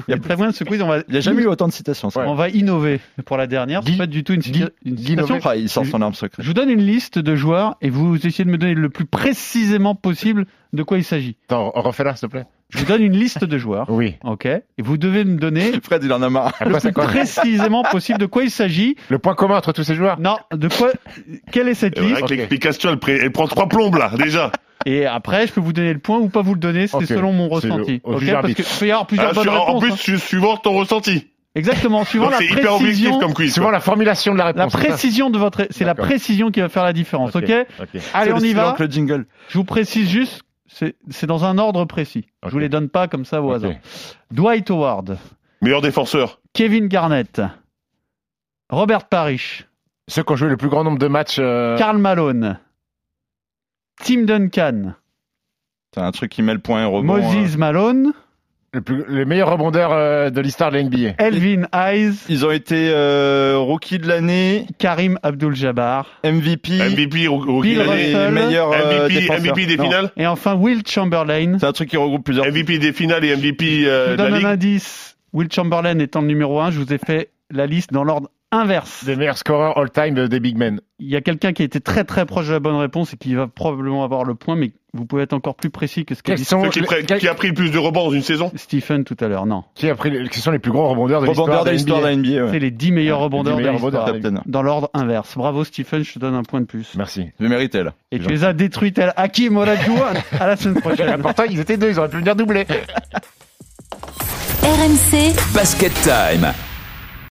Il y a très bien ce quiz. On va, Il n'y a jamais eu autant de citations. Ouais. on va innover pour la dernière. C'est pas du tout une, cita- une Guy citation. Ah, il sort son arme secrète. Je vous donne une liste de joueurs et vous essayez de me donner le plus précisément possible de quoi il s'agit. Attends, refais-la, s'il te plaît. Je vous donne une liste de joueurs, Oui. ok Et vous devez me donner Fred, il en a marre. Le plus précisément possible de quoi il s'agit. Le point commun entre tous ces joueurs Non, de quoi Quelle est cette liste que l'explication, elle, pré- elle prend trois plombes là, déjà. Et après, je peux vous donner le point ou pas vous le donner? C'est selon mon le- ressenti. au ok juge Parce qu'il peut y avoir plusieurs Ah, bonnes su- en réponses. plus, hein. su- suivant ton ressenti. Exactement, suivant Donc la c'est hyper objectif précision. comme quiz. Suivant la formulation de la La réponse. c'est ça précision de votre, c'est la précision qui va faire la différence, ok, Ok? Ok. Allez, on y va. Le jingle. Je vous précise juste, c'est dans un ordre précis. Je vous Ok. les donne pas comme ça au hasard. Dwight Howard, Meilleur défenseur. Kevin Garnett, Robert Parrish, Ceux qui ont joué le plus grand nombre de matchs. euh, Karl Malone, Tim Duncan, C'est un truc qui met le point et rebond. Moses Malone, le plus- les meilleurs rebondeurs euh, de l'histoire de la NBA. Elvin Hayes, Ils ont été euh, rookie de l'année, Karim Abdul-Jabbar MVP, MVP, roo- rookie Bill de l'année. meilleur euh, MVP, défenseur. MVP des Non, finales. et enfin Will Chamberlain. C'est un truc qui regroupe plusieurs. MVP des finales et MVP Je euh, vous de la donne un ligue. indice. Will Chamberlain étant le numéro 1, je vous ai fait la liste dans l'ordre inverse. Des meilleurs scoreurs all-time de- des big men. Il y a quelqu'un qui a été très très proche de la bonne réponse et qui va probablement avoir le point, mais vous pouvez être encore plus précis que ce qu'a dit sont qui, a pris le plus de rebonds dans une saison Stephen tout à l'heure. Non, qui a pris les- qui sont les plus grands rebondeurs de Rebondeur l'histoire de la NBA. ouais. c'est les 10 meilleurs Ouais, rebondeurs de 10 meilleurs l'histoire. rebondeurs. Dans l'ordre inverse. Bravo Stephen, je te donne un point de plus. Merci. Je méritais là. Et tu les as détruits tel Hakim Olajuwon. à la semaine prochaine. Pourtant, ils étaient deux, ils auraient pu venir doubler. RMC Basket Time.